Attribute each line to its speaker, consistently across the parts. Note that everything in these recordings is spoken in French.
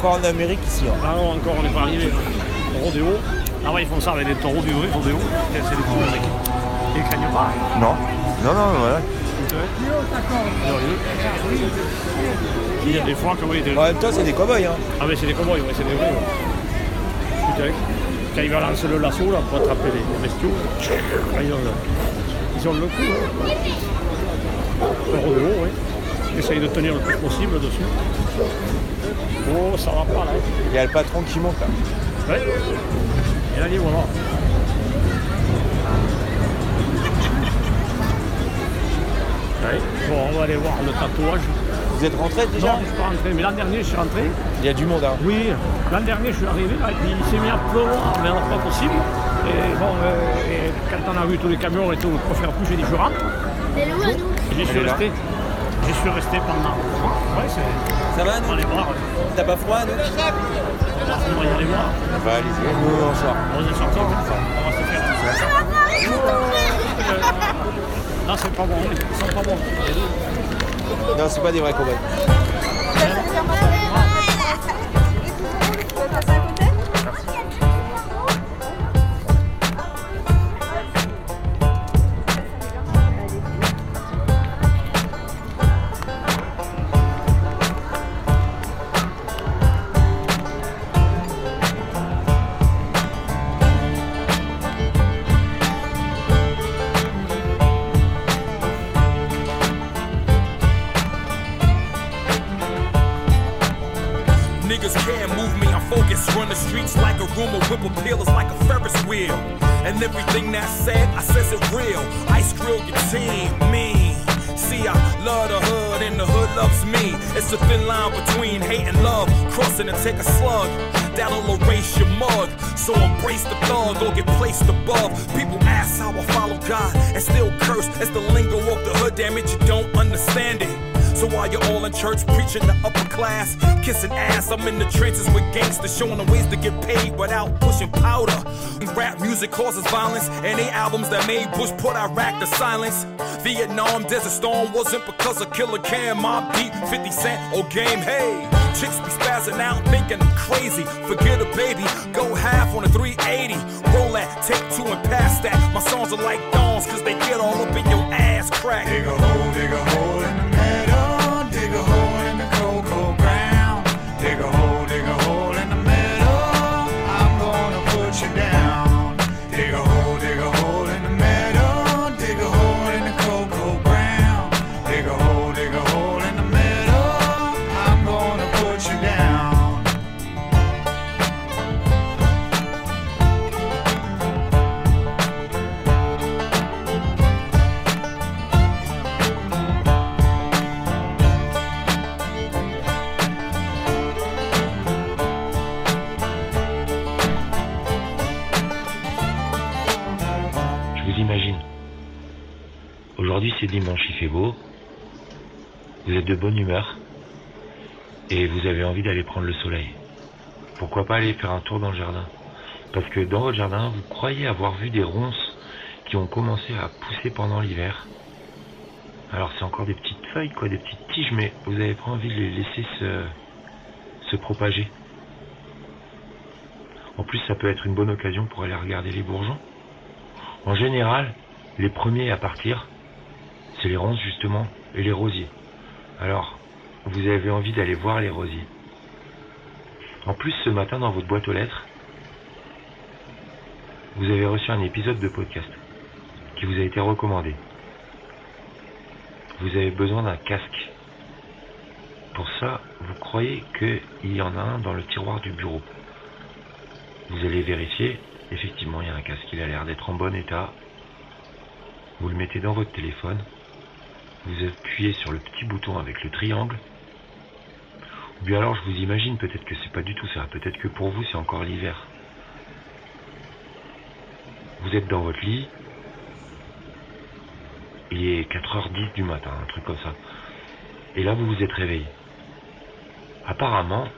Speaker 1: encore en Amérique ici. hein.
Speaker 2: Ah non, encore, on n'est pas arrivé. hein. Rodéo. Là-bas, ils font ça avec des taureaux du vrai rodéo. C'est des taureaux avec. Ils craignent pas.
Speaker 1: Non. Non, non, voilà.
Speaker 2: Il y a des fois que oui, des...
Speaker 1: En même temps, c'est des cow-boys. Hein.
Speaker 2: Ah mais c'est des cowboys, ouais, c'est des vrais. ouais. Putain, quand il va lancer le lasso là pour attraper les, bestiaux, ah, ils, ont le, ils ont le coup. Hein. Le rodéo, oui. Essaye de tenir le plus possible dessus. Oh, ça va pas là.
Speaker 1: Il y a le patron qui monte là.
Speaker 2: Ouais. Et là, il voilà. Ouais. Bon, on va aller voir le tatouage.
Speaker 1: Vous êtes rentré déjà
Speaker 2: Non, je suis pas rentré, mais l'an dernier, je suis rentré.
Speaker 1: Il y a du monde. Hein.
Speaker 2: Oui, l'an dernier, je suis arrivé là, et puis il s'est mis à pleuvoir, mais alors pas possible. Et bon, euh, et quand on a vu tous les camions et tout, pour faire plus, j'ai dit je rentre. J'y suis
Speaker 1: est là.
Speaker 2: J'y suis resté pendant. Ouais, c'est.
Speaker 1: Ça va,
Speaker 2: On va
Speaker 1: nous
Speaker 2: aller voir.
Speaker 1: T'as pas froid, nous
Speaker 2: On va y aller voir.
Speaker 1: Bah, allez-y. Nous, on sort.
Speaker 2: On est sorti, on va se faire. Non, c'est pas bon, ils sont pas bons.
Speaker 1: Non, c'est pas des vrais cow-boys.
Speaker 3: The streets like a rumor, whip appeal is like a Ferris wheel. And everything that's said, I says it real. Ice grill your team, me. See, I love the hood and the hood loves me. It's a thin line between hate and love. Crossing and take a slug. That'll erase your mug. So embrace the thug or get placed above. People ask how I follow God and still curse. It's the lingo of the hood, damn it, you don't understand it. So while you're all in church preaching the upper class, kissing ass, I'm in the trenches with gangsters showing them ways to get paid without pushing powder. Rap music causes violence, and they albums that made Bush put Iraq to silence. Vietnam Desert Storm wasn't because of Killer Cam, Mob Deep, 50 Cent, or Game Hey. Chicks be spazzing out thinking I'm crazy. Forget a baby, go half on a 380. Roll that, take two and pass that. My songs are like thorns, cause they get all up in your ass crack.
Speaker 4: Dig a hole, dig a hole
Speaker 5: bonne humeur. Et vous avez envie d'aller prendre le soleil. Pourquoi pas aller faire un tour dans le jardin? Parce que dans votre jardin, vous croyez avoir vu des ronces qui ont commencé à pousser pendant l'hiver. Alors c'est encore des petites feuilles, quoi, des petites tiges, mais vous n'avez pas envie de les laisser se, se propager. En plus, ça peut être une bonne occasion pour aller regarder les bourgeons. En général, les premiers à partir, c'est les ronces justement et les rosiers. Alors, vous avez envie d'aller voir les rosiers. En plus, ce matin, dans votre boîte aux lettres, vous avez reçu un épisode de podcast qui vous a été recommandé. Vous avez besoin d'un casque. Pour ça, vous croyez qu'il y en a un dans le tiroir du bureau. Vous allez vérifier, effectivement, il y a un casque, il a l'air d'être en bon état. Vous le mettez dans votre téléphone, vous appuyez sur le petit bouton avec le triangle. Ou bien alors, je vous imagine, peut-être que c'est pas du tout ça, peut-être que pour vous, c'est encore l'hiver. Vous êtes dans votre lit, il est 4h10 du matin, un truc comme ça. Et là, vous vous êtes réveillé. Apparemment,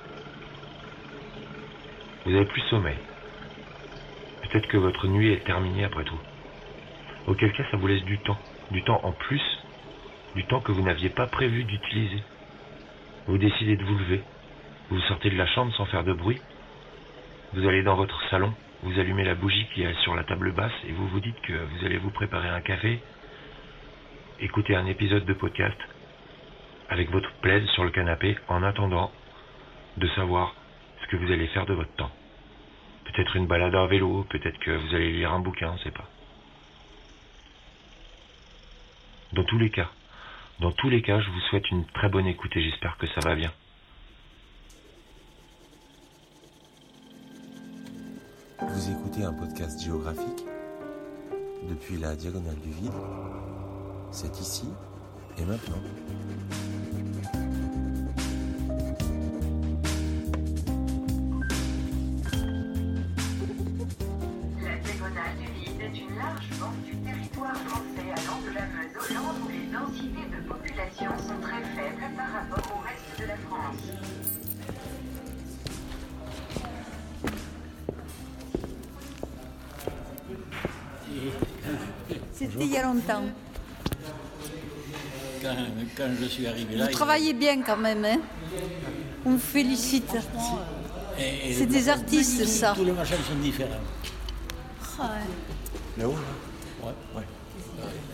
Speaker 5: vous avez plus sommeil. Peut-être que votre nuit est terminée après tout. Auquel cas, ça vous laisse du temps. Du temps en plus, du temps que vous n'aviez pas prévu d'utiliser. Vous décidez de vous lever. Vous sortez de la chambre sans faire de bruit. Vous allez dans votre salon, vous allumez la bougie qui est sur la table basse et vous vous dites que vous allez vous préparer un café, écouter un épisode de podcast avec votre plaid sur le canapé en attendant de savoir ce que vous allez faire de votre temps. Peut-être une balade à vélo, peut-être que vous allez lire un bouquin, on ne sait pas. Dans tous les cas, dans tous les cas, je vous souhaite une très bonne écoute et j'espère que ça va bien.
Speaker 6: Vous écoutez un podcast géographique depuis la diagonale du vide. C'est ici et maintenant.
Speaker 7: La diagonale du vide est une large bande du territoire français allant de la Meuse au densités de population sont très faibles par rapport au reste de la France.
Speaker 8: C'était il y a longtemps.
Speaker 9: Quand, quand je suis arrivé là,
Speaker 8: Vous
Speaker 9: il-
Speaker 8: travaillez bien quand même, hein On vous félicite. C'est des artistes, ça.
Speaker 9: Tous les machins sont différents.
Speaker 1: Là-haut
Speaker 9: Ouais, ouais.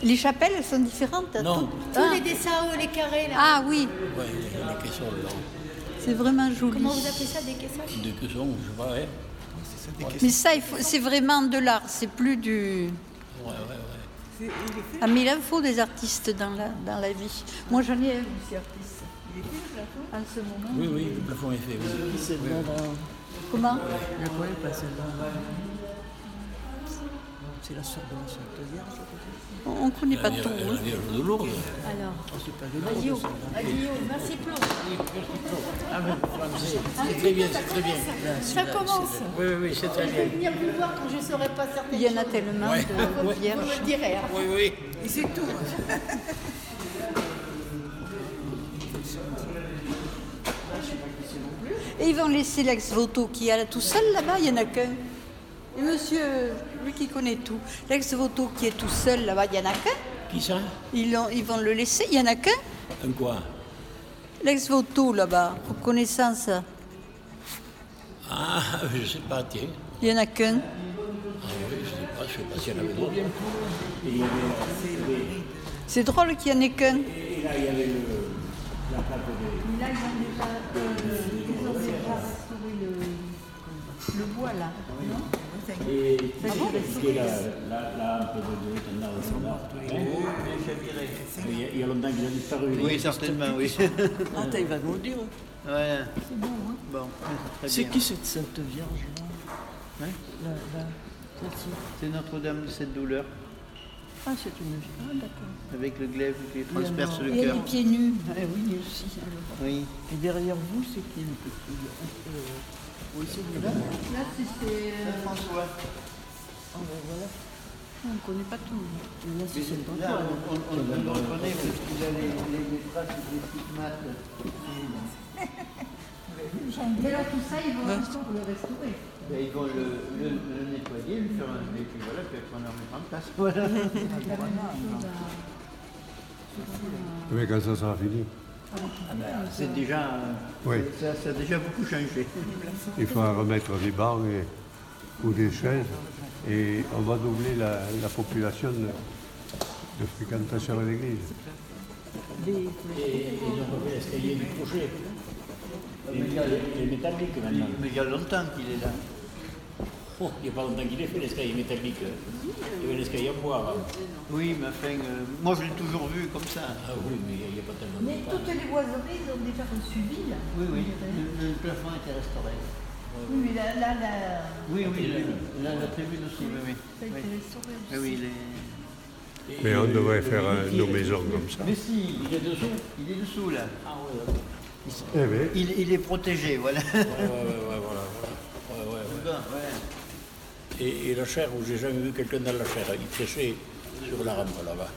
Speaker 8: Les chapelles elles sont différentes
Speaker 9: Non.
Speaker 8: tout-
Speaker 10: Tous
Speaker 8: Ah.
Speaker 10: les dessins, euh, les carrés là.
Speaker 8: Ah oui,
Speaker 9: Ouais, les, caissons, là.
Speaker 8: c'est vraiment joli.
Speaker 10: Comment vous appelez ça des caissons?
Speaker 9: Des caissons, je sais pas, ouais.
Speaker 8: Mais ça, il c'est vraiment de l'art, c'est plus du...
Speaker 9: Ouais, ouais, ouais.
Speaker 8: Ah mais il en faut des artistes dans la, dans la vie. Moi j'en ai un aussi artiste. En ce moment.
Speaker 9: Oui, oui, le plafond est fait. oui.
Speaker 8: Comment?
Speaker 11: C'est la sœur de la Sainte Vierge, peut-être
Speaker 8: On ne connaît pas tout.
Speaker 9: La Vierge de Lourdes.
Speaker 10: Alors, merci
Speaker 9: c'est très bien, c'est très bien.
Speaker 10: Ça commence.
Speaker 9: Oui, oui, oui, c'est très
Speaker 10: Je vais
Speaker 9: bien.
Speaker 10: venir vous voir quand je ne saurais pas certaines
Speaker 8: Il y en a tellement de.
Speaker 10: Je
Speaker 8: vierges.
Speaker 10: le dirai. hein.
Speaker 9: Oui, oui.
Speaker 11: Et c'est tout.
Speaker 8: Et ils vont laisser l'ex-voto qui est là tout seul là-bas, il n'y en a qu'un. Et monsieur, lui qui connaît tout, l'ex-voto qui est tout seul là-bas, il n'y en a qu'un.
Speaker 9: Qui ça
Speaker 8: Ils, vont le laisser, il n'y en a qu'un.
Speaker 9: Un quoi
Speaker 8: L'ex-voto là-bas, reconnaissance,
Speaker 9: Ah, je sais pas, tiens.
Speaker 8: il n'y en a qu'un.
Speaker 9: Ah oui, je sais pas, je sais pas s'il y en avait d'autres. Il avait,
Speaker 8: C'est drôle qu'il n'y en ait qu'un.
Speaker 9: et là, il y avait le, la plaque de...
Speaker 8: Là, ils ont déjà, ils ont déjà sauvé le, bois là.
Speaker 9: Et est la, de. Il y a- il y a longtemps qu'il a disparu.
Speaker 1: Oui, certainement, oui.
Speaker 11: Ah, il va nous le dire.
Speaker 1: ouais. Bon, très
Speaker 11: C'est
Speaker 1: bien.
Speaker 11: qui cette Sainte Vierge là?
Speaker 1: Hein?
Speaker 11: Là, là. Celle-ci.
Speaker 1: C'est Notre-Dame de cette douleur,
Speaker 11: Ah, c'est une. Ah, d'accord.
Speaker 1: avec le glaive qui transperce le
Speaker 8: Et
Speaker 1: cœur.
Speaker 8: les pieds nus. Ah oui, aussi.
Speaker 1: Oui.
Speaker 11: Et derrière vous, c'est qui le petit Oui, c'est lui.
Speaker 8: Là, c'est. euh,
Speaker 1: François.
Speaker 11: Ah, ben voilà.
Speaker 8: On ne connaît pas tout.
Speaker 11: Et là, c'est
Speaker 1: Là,
Speaker 11: Antoine.
Speaker 1: on, on, on le reconnaît parce qu'il a les, les, les traces des stigmates.
Speaker 8: Et là, tout ça, ils vont le restaurer.
Speaker 1: Ben, ils vont le, le, le nettoyer, lui faire un... Et puis voilà, puis après on le remettra en place. Voilà.
Speaker 12: Mais quand ça sera fini,
Speaker 1: C'est déjà...
Speaker 12: Oui.
Speaker 1: Ça, ça a déjà beaucoup changé.
Speaker 12: il faudra remettre des bancs et- ou des chaises et on va doubler la, la population de, de fréquentation à l'église.
Speaker 9: Et refait l'escalier du maintenant.
Speaker 1: Mais il y a longtemps qu'il est là.
Speaker 9: Oh, il n'y a pas longtemps qu'il est fait l'escalier métallique. Il y avait l'escalier en bois avant.
Speaker 1: Oui, mais enfin, euh, moi je l'ai toujours vu comme ça.
Speaker 9: Ah oui, mais il n'y a pas tellement de
Speaker 8: Mais
Speaker 9: temps.
Speaker 8: toutes les boiseries, ils ont déjà reçu.
Speaker 1: Oui, oui, le, le plafond était restauré.
Speaker 8: Oui, mais là, là, là,
Speaker 1: Oui, oui, la, la, la tribune aussi, oui, oui.
Speaker 8: ça a été
Speaker 1: Oui,
Speaker 8: restauré aussi.
Speaker 1: oui, oui, les...
Speaker 12: Mais on devrait faire euh, nos maisons comme ça.
Speaker 1: Mais si,
Speaker 9: Il est dessous
Speaker 1: il est dessous là.
Speaker 9: Ah.
Speaker 12: Eh bien,
Speaker 1: Il, il est protégé, voilà.
Speaker 9: Ouais, ouais, ouais, ouais, voilà, voilà. Ouais, ouais, ouais.
Speaker 1: Bon, ouais.
Speaker 9: Et, et la chair, où j'ai jamais vu quelqu'un dans la chair, il prêchait sur la rampe là-bas.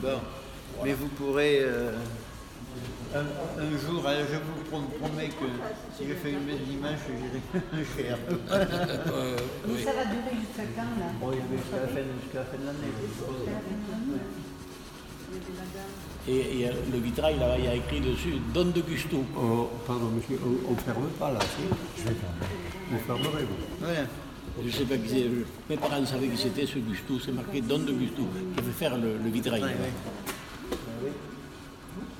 Speaker 1: Bon, mais vous pourrez euh, un, un jour, hein, je vous prom- promets que si je fais une messe dimanche, j'irai cher.
Speaker 9: Euh,
Speaker 8: Mais
Speaker 9: oui.
Speaker 8: ça va durer jusqu'à quand, là?
Speaker 1: Bon, il va jusqu'à la fin, jusqu'à la fin de l'année. je suppose.
Speaker 9: Et, et, euh, le vitrail, là, il y a écrit dessus Don de Gusto.
Speaker 12: Oh, pardon, monsieur, on ne ferme pas là, si Je vais fermer. Vous fermerez, vous.
Speaker 9: Je sais pas qui c'est. Mes parents savaient qui c'était ce Gusto. C'est marqué Don de Gusto qui veut faire le, le vitrail.
Speaker 1: Ouais, ouais.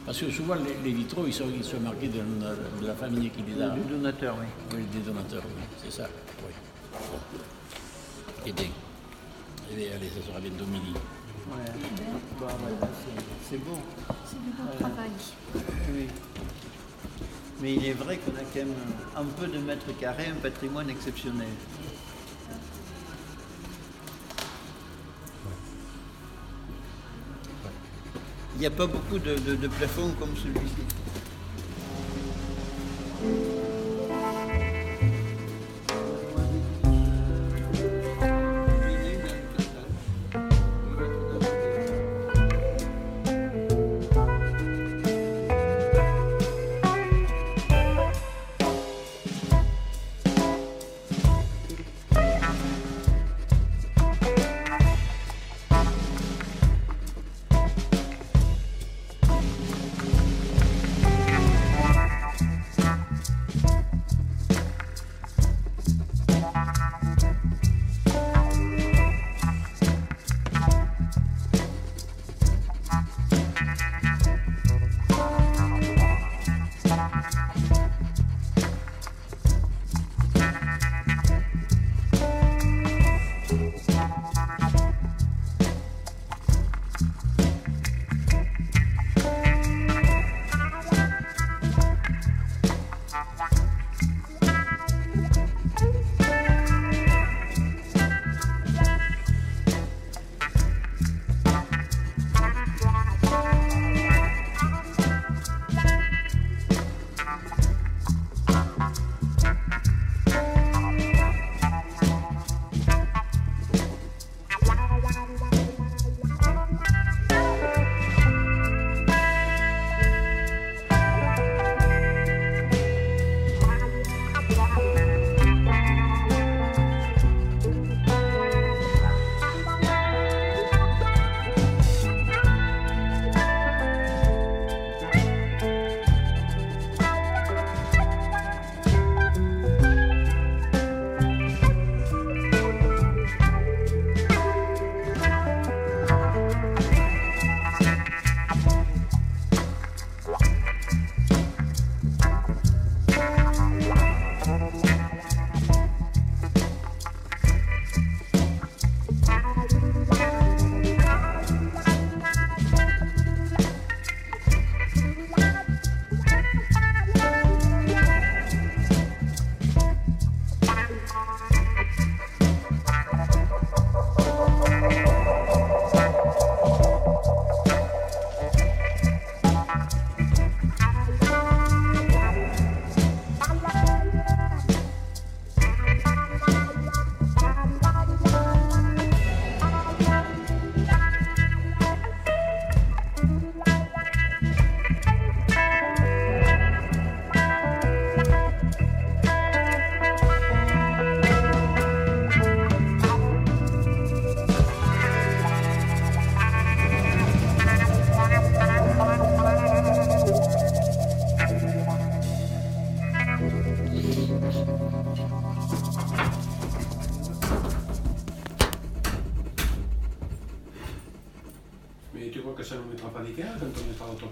Speaker 9: Parce que souvent, les, les vitraux, ils sont, ils sont marqués de, la- de la famille qui les a.
Speaker 1: Du donateur, oui.
Speaker 9: Oui, des donateurs, oui, c'est ça. Oui. Bon. Eh bien. Eh bien, allez, ça sera bientôt midi.
Speaker 1: Ouais. Bon, c'est- bon.
Speaker 10: C'est du bon travail.
Speaker 1: Oui. Mais il est vrai qu'on a quand même un peu de mètres carrés, un patrimoine exceptionnel. Il n'y a pas beaucoup de, plafonds comme celui-ci.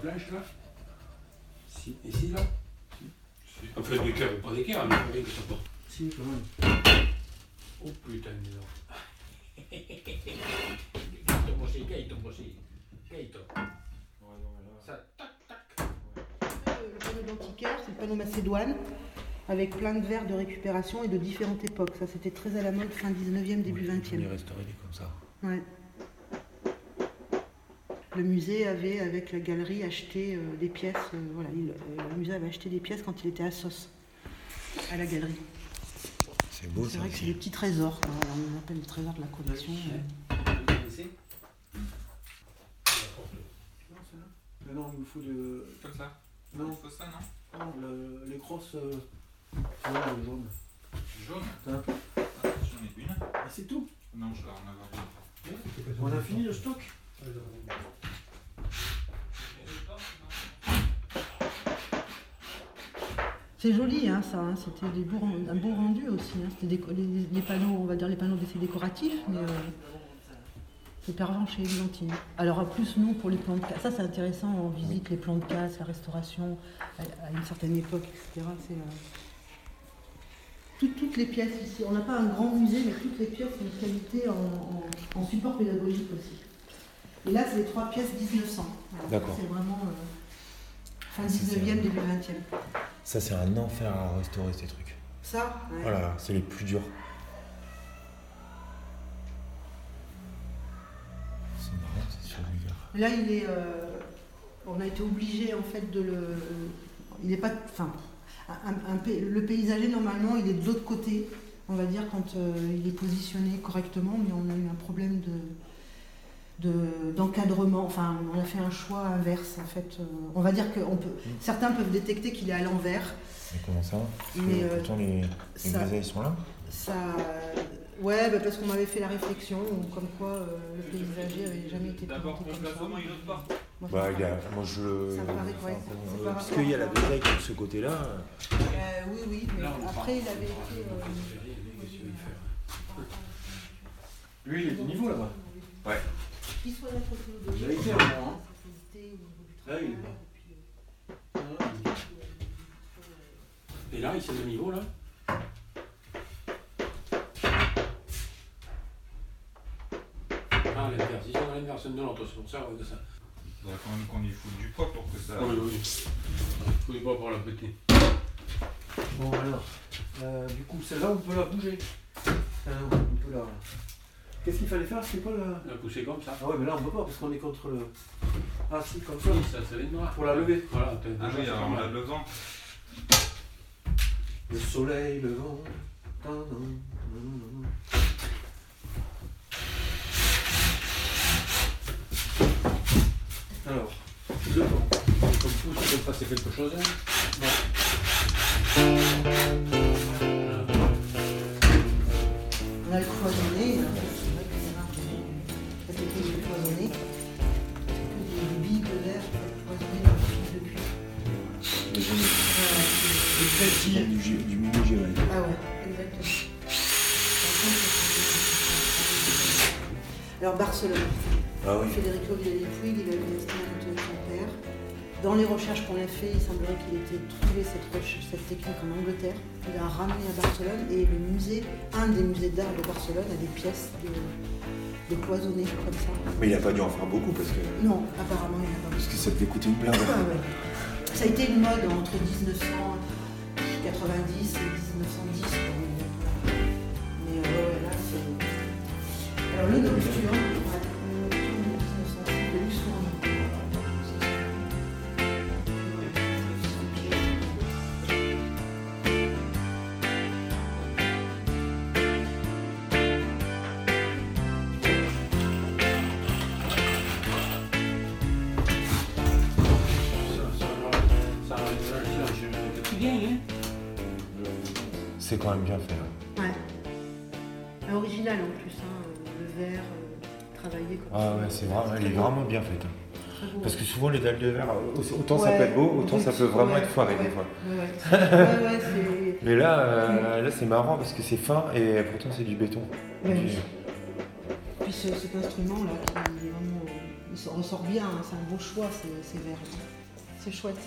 Speaker 12: Là Si. Ici là Si. Enfin, d'écart, pas d'écart, mais rien que ça porte. Si, quand même. Oh putain, dis donc.
Speaker 9: Gaëtan Bossé, Gaëtan Bossé. Gaëtan. Ça, tac, tac.
Speaker 13: Le panneau d'antiquaire, c'est le panneau Macédoine, avec plein de verres de récupération et de différentes époques. Ça, c'était très à la mode fin 19e, début 20e.
Speaker 9: Les restaurer des comme ça.
Speaker 13: Ouais. Le musée avait, avec la galerie, acheté euh, des pièces. euh, voilà, il- euh, le musée avait acheté des pièces quand il était à Sos, à la galerie.
Speaker 6: C'est beau
Speaker 13: C'est vrai que c'est des petits trésors. quoi. On appelle les trésors de la collection.
Speaker 12: Mais non, il me faut de.
Speaker 14: Comme ça
Speaker 12: Non.
Speaker 14: Il faut ça, non
Speaker 12: Non, le- les grosses. euh, Ouais, le jaune.
Speaker 14: Jaune Ah, J'en ai une.
Speaker 12: Ah, c'est tout
Speaker 14: Non, je vais en avoir une.
Speaker 12: On a fini le stock?
Speaker 13: C'est joli, hein, ça. Hein. C'était des un beau rendu aussi. Hein. C'était des, les, les, panneaux, on va dire les panneaux décoratifs, mais euh, c'est pervers chez Glantine. Alors en plus, nous, pour les plans de casse, ça c'est intéressant, on visite les plans de casse, la restauration, à, une certaine époque, etc. C'est, euh, toutes, les pièces ici, on n'a pas un grand musée, mais toutes les pièces ont une qualité en, en support pédagogique aussi. Et là, c'est les trois pièces 1900. Voilà.
Speaker 6: D'accord.
Speaker 13: C'est vraiment euh, fin
Speaker 6: Ça, c'est
Speaker 13: 19e,
Speaker 6: un-
Speaker 13: début 20e.
Speaker 6: Ça, c'est un enfer à restaurer ces trucs.
Speaker 13: Ça ouais.
Speaker 6: Oh c'est les plus durs. C'est marrant, c'est sur.
Speaker 13: Là, il est. euh, on a été obligé en fait de le. Il n'est pas. Enfin, un- un pa- le paysager normalement, il est de l'autre côté. On va dire quand euh, il est positionné correctement, mais on a eu un problème de de- d'encadrement. Enfin, on a fait un choix inverse en fait. Euh, on va dire que on peut. Certains peuvent détecter qu'il est à l'envers.
Speaker 6: Mais comment ça
Speaker 13: Mais, euh,
Speaker 6: pourtant, les, les
Speaker 13: ça-
Speaker 6: grisailles sont là.
Speaker 13: Ça, ouais, bah, parce qu'on m'avait fait la réflexion, comme quoi euh, le paysager avait jamais été ça. Moi, ça
Speaker 6: Bah, il y a- moi, je le.
Speaker 13: ça me paraît
Speaker 6: euh, parce qu'il y a la grisaille de ce côté-là.
Speaker 13: Euh, oui, oui, mais après il avait été. euh,
Speaker 2: Lui, il est au niveau là-bas.
Speaker 6: Ouais.
Speaker 13: Qu'il soit d'un côté ou de
Speaker 2: Vous avez été à un moment, hein.
Speaker 13: niveau du
Speaker 2: Là, il est
Speaker 13: travail,
Speaker 2: pas.
Speaker 13: et
Speaker 12: là, il s'est de niveau là Ah, l'inverse. Ils sont à l'inverse de l'autre, c'est pour ça que ça.
Speaker 14: Il faudrait quand même qu'on y foute du poids pour que ça.
Speaker 12: Oui, oui. Il faut pas pour la péter.
Speaker 2: Bon, alors, euh, du coup, celle-là, on peut la bouger. Ah non, on peut la. Qu'est-ce qu'il fallait faire C'est quoi la.
Speaker 12: La pousser comme ça.
Speaker 2: Ah ouais, mais là, on peut pas parce qu'on est contre le. Ah si, comme ça.
Speaker 12: Oui, ça, ça de noir.
Speaker 2: Pour la lever.
Speaker 12: Voilà, t'as-
Speaker 14: Ah oui, alors
Speaker 12: pas
Speaker 14: on a le vent.
Speaker 2: Le soleil, le vent. Alors, le vent.
Speaker 12: Comme tout, ça peut passer quelque chose. Hein.
Speaker 13: On a le cloisonné, Des
Speaker 6: Il y a du, du mini.
Speaker 13: Ah ouais, exactement. Alors Barcelone.
Speaker 6: Ah oui.
Speaker 13: Federico Villani-Puig, il avait resté avec son père. Dans les recherches qu'on a fait, il semblerait qu'il ait trouvé cette, cette technique en Angleterre. Il a ramené à Barcelone et le musée, un des musées d'art de Barcelone, a des pièces de, de cloisonnées comme ça.
Speaker 6: Mais il a pas dû en faire beaucoup parce que.
Speaker 13: Non, apparemment, il n'y en a pas.
Speaker 6: Parce que ça devait coûter une blinde.
Speaker 13: Ah ouais. Ça a été une mode entre 1990 et 1910. quoi. Mais euh, ouais, là, c'est. Alors, le
Speaker 12: C'est
Speaker 6: quand même bien fait. hein.
Speaker 13: Ouais. Un original en plus, hein, le verre euh, travaillé comme
Speaker 6: Ah
Speaker 13: ça.
Speaker 6: ouais, c'est vraiment, elle est vraiment bien faite. hein. Parce que souvent les dalles de verre, euh, autant ça peut être beau, autant ça peut vraiment
Speaker 13: ouais,
Speaker 6: être foiré des fois. Mais là, euh, là c'est marrant parce que c'est fin et pourtant c'est du béton.
Speaker 13: Puis ce- cet instrument là, qui vraiment, euh, ressort bien, c'est un beau choix ces, ces verres. C'est chouette.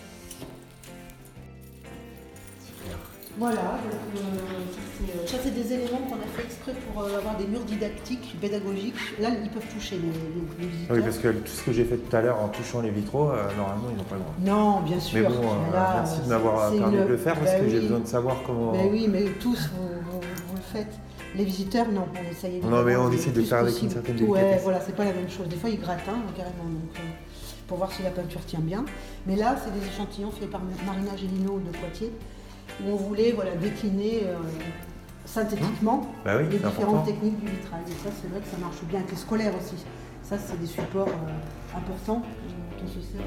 Speaker 13: Voilà, donc, euh, ça, c'est, des éléments qu'on a fait exprès pour euh, avoir des murs didactiques, pédagogiques. Là, ils peuvent toucher les, les- les visiteurs.
Speaker 6: Oui, parce que tout ce que j'ai fait tout à l'heure en touchant les vitraux, euh, normalement ils n'ont pas le droit.
Speaker 13: Non, bien sûr.
Speaker 6: Mais bon,
Speaker 13: Là,
Speaker 6: merci de m'avoir permis
Speaker 13: une-
Speaker 6: de le faire parce
Speaker 13: Bah
Speaker 6: que j'ai besoin de savoir comment.
Speaker 13: Ben oui, mais tous, vous, vous- vous le faites. Les visiteurs, non, on essaye
Speaker 6: Non, mais on essaie de faire avec
Speaker 13: possible.
Speaker 6: une certaine
Speaker 13: Ouais,
Speaker 6: délicatesse.
Speaker 13: voilà, c'est pas la même chose. Des fois, ils grattent, hein, carrément, donc, pour voir si la peinture tient bien. Mais là, c'est des échantillons faits par Marina Gélino de Poitiers, où on voulait voilà, décliner euh, synthétiquement
Speaker 6: Bah oui,
Speaker 13: les différentes
Speaker 6: important.
Speaker 13: techniques du vitrail. Et ça, c'est vrai que ça marche bien avec les scolaires aussi. Ça, c'est des supports euh, importants dont on se sert.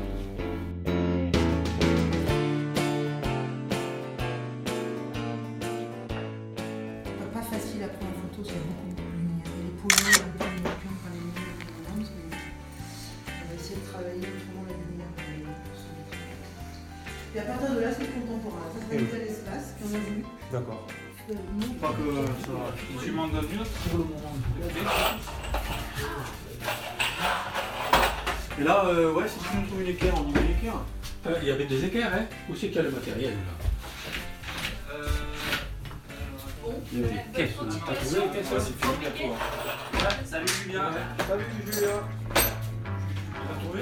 Speaker 14: Tu m'en donnes une autre
Speaker 13: Pour le moment.
Speaker 15: Et là, euh, ouais, si tu nous trouves une équerre, on y met une équerre.
Speaker 12: Euh, Il y avait des équerres, hein Où c'est qu'il y a le matériel là Il y avait des caisses. T'as trouvé les caisses
Speaker 15: Ouais, c'est fini.
Speaker 14: Salut Julien.
Speaker 15: Salut Julien.
Speaker 14: T'as trouvé?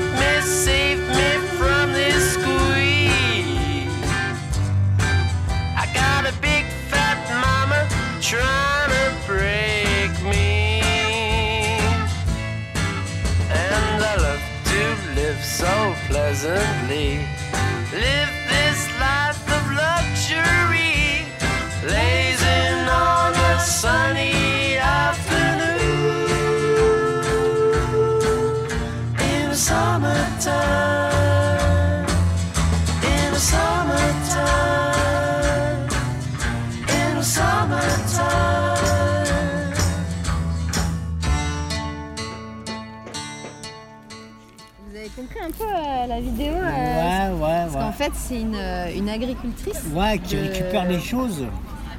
Speaker 16: pleasantly. Live
Speaker 17: la vidéo euh,
Speaker 11: Ouais, ouais,
Speaker 17: Parce
Speaker 11: ouais.
Speaker 17: qu'en fait, c'est une, euh, une agricultrice.
Speaker 11: Ouais, qui
Speaker 17: de-
Speaker 11: récupère les choses.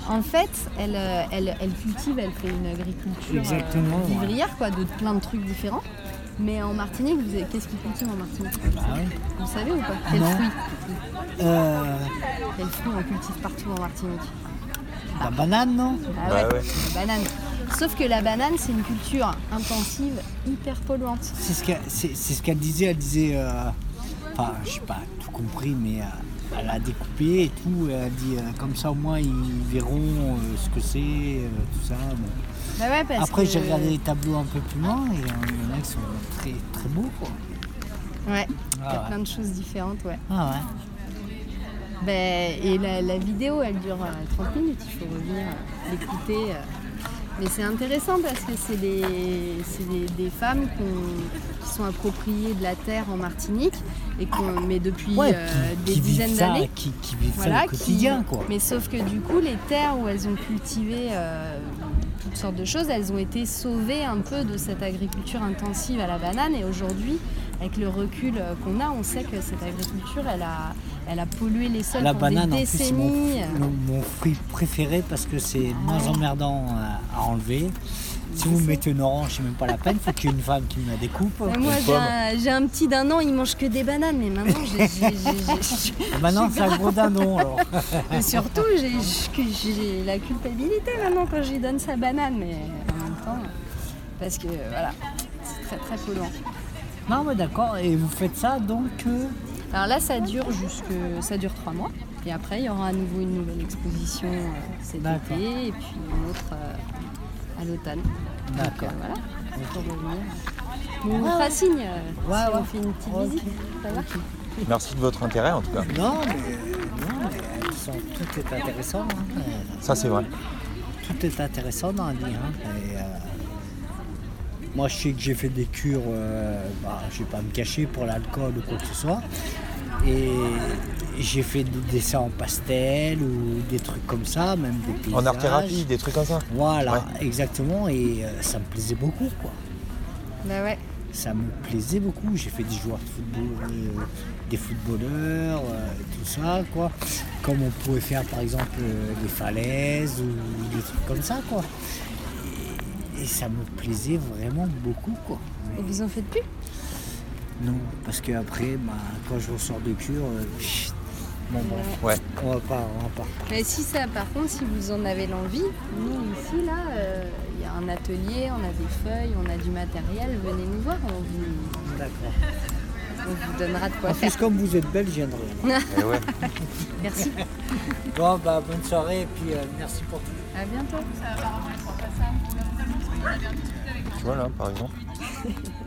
Speaker 17: En fait, elle, euh, elle, elle cultive, elle fait une agriculture
Speaker 11: Exactement,
Speaker 17: euh,
Speaker 11: ouais.
Speaker 17: vivrière, quoi, de plein de trucs différents. Mais en Martinique, vous avez... qu'est-ce qu'ils cultivent en Martinique? Vous savez ou pas? Quel
Speaker 11: Bah Non.
Speaker 17: fruit
Speaker 11: Euh,
Speaker 17: Quel fruit on cultive partout en Martinique?
Speaker 11: La banane, non?
Speaker 17: Ah
Speaker 11: Bah
Speaker 17: ouais, la banane. Sauf que la banane, c'est une culture intensive, hyper polluante.
Speaker 11: C'est ce qu'elle ce qu'elle disait. Elle disait. euh, Enfin, je sais pas tout compris, mais euh, elle a découpé et tout. Elle a dit euh, comme ça, au moins, ils verront euh, ce que c'est, tout ça. bon.
Speaker 17: Bah ouais, parce
Speaker 11: Après,
Speaker 17: que-
Speaker 11: j'ai regardé les tableaux un peu plus loin et il y en a qui sont très, très beaux. Quoi.
Speaker 17: Ouais, il y
Speaker 11: Ah
Speaker 17: a
Speaker 11: ouais.
Speaker 17: plein de choses différentes, ouais.
Speaker 11: Ah ouais.
Speaker 17: Ben, et la, la vidéo, elle dure euh, 30 minutes, il faut revenir l'écouter. Mais c'est intéressant parce que c'est des, c'est des, des femmes qui sont appropriées de la terre en Martinique, et mais depuis
Speaker 11: Ouais,
Speaker 17: euh, des
Speaker 11: qui
Speaker 17: dizaines d'années.
Speaker 11: qui- qui vivent ça au
Speaker 17: qui-
Speaker 11: quotidien, quoi.
Speaker 17: Mais sauf que du coup, les terres où elles ont cultivé euh, toutes sortes de choses, elles ont été sauvées un peu de cette agriculture intensive à la banane. Et aujourd'hui, avec le recul euh, qu'on a, on sait que cette agriculture, elle a, elle a pollué les sols
Speaker 11: La
Speaker 17: pendant
Speaker 11: banane,
Speaker 17: des
Speaker 11: en plus, c'est mon,
Speaker 17: décennies.
Speaker 11: fruit préféré parce que c'est moins emmerdant à, à enlever. Si vous mettez une orange, c'est même pas la peine, faut qu'il y ait une femme qui me la découpe.
Speaker 17: Mais moi, j'ai un, petit d'un an, il mange que des bananes, mais maintenant, j'ai.
Speaker 11: Maintenant,
Speaker 17: je suis
Speaker 11: c'est un gros dindon, alors.
Speaker 17: Mais surtout, j'ai la culpabilité maintenant quand je lui donne sa banane, mais en même temps, parce que voilà, c'est très très polluant.
Speaker 11: Non, mais d'accord, et vous faites ça donc euh,
Speaker 17: Alors là, ça dure jusque, ça dure trois mois, et après, il y aura à nouveau une nouvelle exposition euh, cet été, et puis une autre euh, à l'automne. Donc,
Speaker 11: D'accord.
Speaker 17: euh, voilà, pour revenir. On fera signe euh,
Speaker 11: Ouais,
Speaker 17: si
Speaker 11: ouais.
Speaker 17: on fait une petite visite,
Speaker 18: Merci de votre intérêt en tout cas.
Speaker 11: Non, mais, non, mais elles sont- tout est intéressant. hein.
Speaker 18: Ça c'est vrai.
Speaker 11: Tout est intéressant dans la vie. hein. Et, euh, moi, je sais que j'ai fait des cures, euh, bah, je vais pas me cacher pour l'alcool ou quoi que ce soit. Et j'ai fait des dessins en pastel ou des trucs comme ça, même des paysages.
Speaker 18: En art thérapie, des trucs comme ça.
Speaker 11: Voilà,
Speaker 18: Ouais.
Speaker 11: exactement. Et euh, ça me plaisait beaucoup, quoi.
Speaker 17: Bah ouais.
Speaker 11: Ça me plaisait beaucoup. J'ai fait des joueurs de football, euh, des footballeurs, euh, tout ça, quoi. Comme on pouvait faire, par exemple, euh, des falaises ou des trucs comme ça, quoi. Et, ça me plaisait vraiment beaucoup, quoi.
Speaker 17: Et vous en faites plus?
Speaker 11: Non, parce qu'après, bah, quand je ressors de cure, euh, bon,
Speaker 18: Ouais.
Speaker 11: on va pas, on va pas.
Speaker 17: Mais si ça, par contre, si vous en avez l'envie, nous ici, là, euh, il y a un atelier, on a des feuilles, on a du matériel, venez nous voir. On vous...
Speaker 11: D'accord.
Speaker 17: On vous donnera de quoi
Speaker 11: En
Speaker 17: faire.
Speaker 11: plus, comme vous êtes belle, je viendrai.
Speaker 18: Eh ouais.
Speaker 17: Merci.
Speaker 11: Bon, bah, bonne soirée et puis euh, merci pour tout.
Speaker 17: À bientôt.
Speaker 18: Tu vois là, par exemple.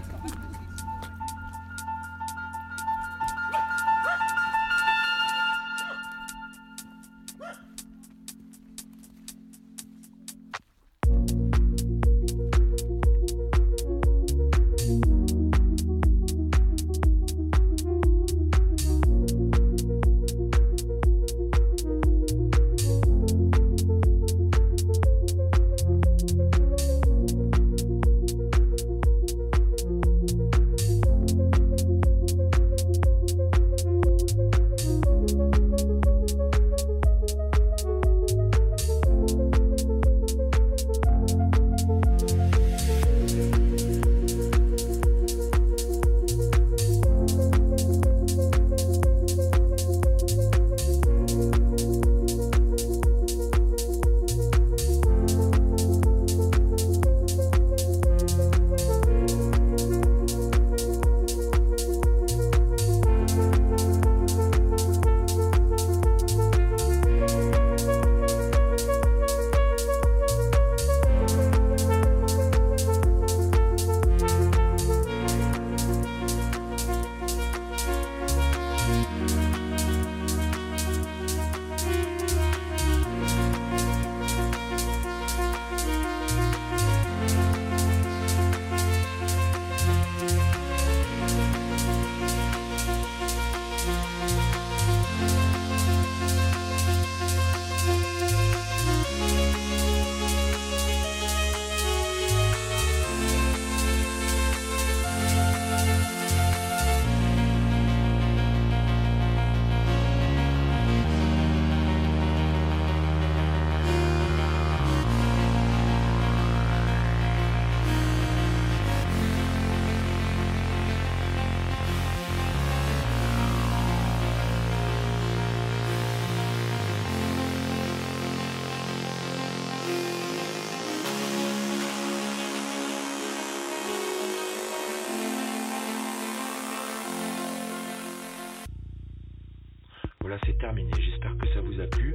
Speaker 5: C'est terminé. J'espère que ça vous a plu.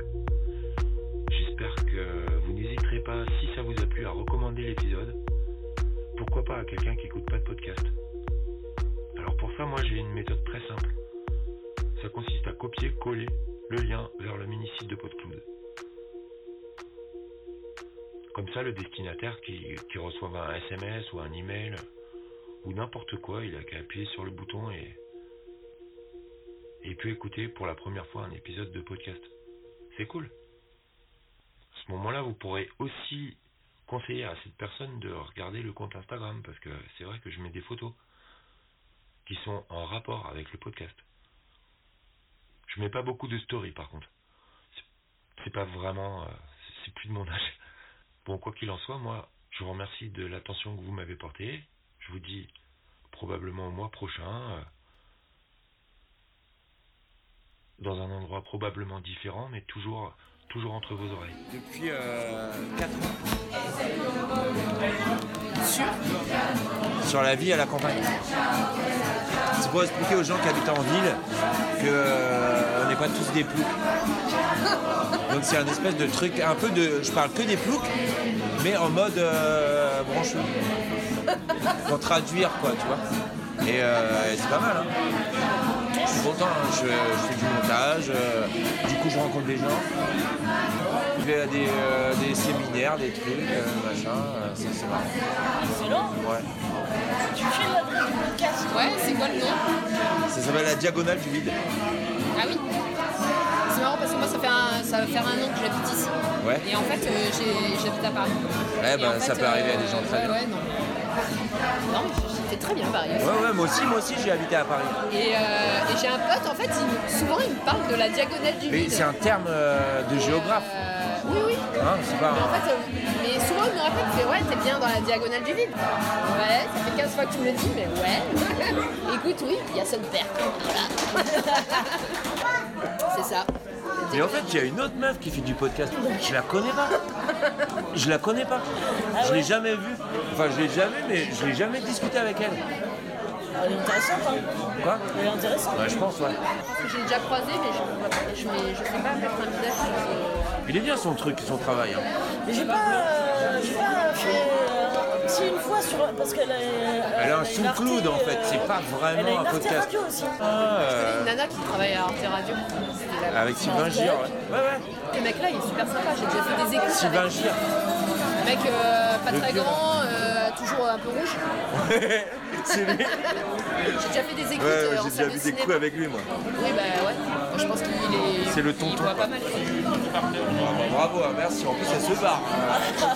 Speaker 5: J'espère que vous n'hésiterez pas, si ça vous a plu, à recommander l'épisode. Pourquoi pas à quelqu'un qui n'écoute pas de podcast. Alors pour ça, moi j'ai une méthode très simple. Ça consiste à copier-coller le lien vers le mini-site de PodCloud. Comme ça, le destinataire qui, qui reçoive un SMS ou un email ou n'importe quoi, il a qu'à appuyer sur le bouton et, et peut écouter pour la première fois un épisode de podcast. C'est cool. À ce moment-là, vous pourrez aussi conseiller à cette personne de regarder le compte Instagram parce que c'est vrai que je mets des photos qui sont en rapport avec le podcast. Je mets pas beaucoup de stories par contre. C'est- pas vraiment, euh, c'est- plus de mon âge. Bon, quoi qu'il en soit, moi, je vous remercie de l'attention que vous m'avez portée. Je vous dis probablement au mois prochain, euh, dans un endroit probablement différent, mais toujours, toujours entre vos oreilles.
Speaker 18: Depuis 4 ans.
Speaker 16: Sûr
Speaker 18: Sur la vie à la campagne. C'est pour expliquer aux gens qui habitent en ville qu'on n'est pas tous des ploucs. Donc c'est un espèce de truc, un peu de. Je parle que des ploucs, mais en mode euh, brancheux. Pour traduire quoi, tu vois. Et, euh, et c'est pas mal. hein. Je suis content, hein. je, je fais du montage, euh, du coup je rencontre des gens. Je vais à des, euh, des séminaires, des trucs, euh, machin, euh, ça c'est marrant.
Speaker 10: Excellent.
Speaker 18: Ouais.
Speaker 10: Tu fais du podcast Ouais, c'est quoi le nom?
Speaker 18: Ça s'appelle la diagonale du vide.
Speaker 10: Ah oui. C'est marrant parce que moi ça fait un, ça va faire un an que j'habite ici.
Speaker 18: Ouais.
Speaker 10: Et en fait euh, j'habite à Paris.
Speaker 18: Ouais, bah,
Speaker 10: en
Speaker 18: ça
Speaker 10: fait,
Speaker 18: peut arriver à des gens très
Speaker 10: ouais,
Speaker 18: bien.
Speaker 10: Ouais, non. Non, très bien Paris.
Speaker 18: Ouais, ouais, moi aussi, moi aussi j'ai habité à Paris.
Speaker 10: Et, euh, et j'ai un pote, en fait, il- souvent il me parle de la diagonale du
Speaker 18: Mais
Speaker 10: vide.
Speaker 18: c'est un terme euh, de géographe.
Speaker 10: Oui, oui.
Speaker 18: Hein, c'est pas
Speaker 10: Mais en fait, euh, mais souvent il me répète, il fait ouais, t'es bien dans la diagonale du vide. Ouais, ça fait 15 fois que tu me le dis, mais ouais. Écoute, oui, il y a son père. C'est ça.
Speaker 18: Mais en fait, il y a une autre meuf qui fait du podcast. Je la connais pas. Je la connais pas. Je l'ai jamais vue. Enfin, je l'ai jamais, mais je l'ai jamais discuté avec elle.
Speaker 19: Elle est intéressante, hein
Speaker 18: Quoi?
Speaker 19: Elle est intéressante.
Speaker 18: Ouais, je pense, ouais.
Speaker 10: J'ai déjà croisé, mais je ne je, mais je sais pas mettre un visage ce-
Speaker 18: Il est bien son truc, son travail. hein.
Speaker 19: Mais j'ai pas, euh, j'ai pas fait. Euh, si une fois sur. Parce qu'elle est.
Speaker 18: Elle a un
Speaker 19: une
Speaker 18: sous
Speaker 19: Arte,
Speaker 18: cloud en fait, c'est pas
Speaker 19: Elle a
Speaker 18: vraiment
Speaker 19: une
Speaker 18: un podcast.
Speaker 19: Radio aussi.
Speaker 18: Ah, euh,
Speaker 10: Une nana qui travaille à Arte Radio.
Speaker 18: Avec Sylvain Gir, ouais. Ouais, ouais.
Speaker 10: Ce mec-là, il est super sympa. J'ai déjà fait des écoutes.
Speaker 18: Sylvain
Speaker 10: avec.
Speaker 18: Gir.
Speaker 10: Mec euh, pas
Speaker 18: Le
Speaker 10: très grand, euh, toujours un peu rouge.
Speaker 18: c'est lui.
Speaker 10: J'ai déjà fait des écoutes
Speaker 18: Ouais,
Speaker 10: euh,
Speaker 18: j'ai déjà vu des
Speaker 10: cinéma.
Speaker 18: coups avec lui, moi.
Speaker 10: Oui, bah ouais. Moi, je pense qu'il est.
Speaker 18: C'est le
Speaker 10: Il
Speaker 18: tonton,
Speaker 10: voit
Speaker 18: quoi.
Speaker 10: pas mal.
Speaker 18: Bravo, hein, merci. En plus, elle se barre.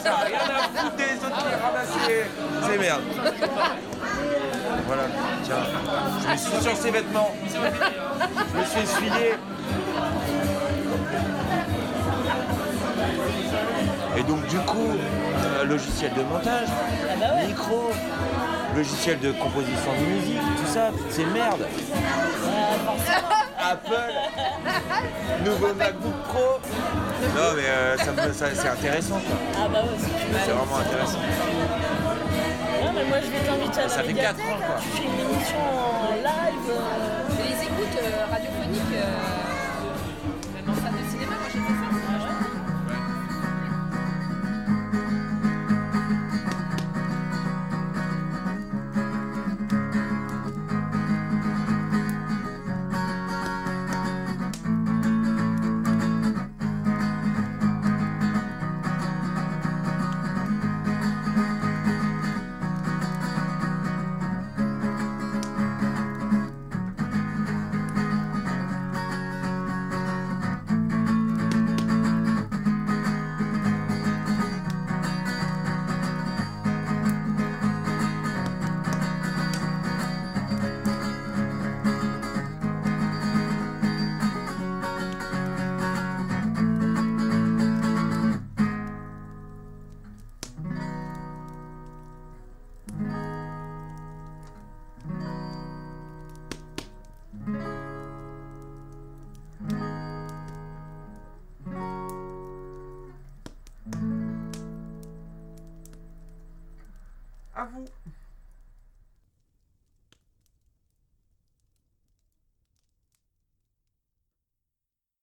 Speaker 18: Ça rien à foutre des autres qui. C'est merde. Voilà, tiens. Je me suis sur ses vêtements. Je me suis essuyé. Et donc, du coup, euh, logiciel de montage, micro, logiciel de composition de musique, tout ça, c'est merde. Apple, nouveau MacBook Pro. Non, mais euh, ça me- ça- c'est intéressant. quoi.
Speaker 19: Ah bah ouais, c'est
Speaker 18: C'est vraiment intéressant.
Speaker 19: Non, mais moi je vais t'inviter à la
Speaker 18: Ça fait
Speaker 19: médiathèque,
Speaker 18: quatre ans, quoi.
Speaker 19: Tu fais une émission en live. euh,
Speaker 10: Les écoutes euh, radiophoniques,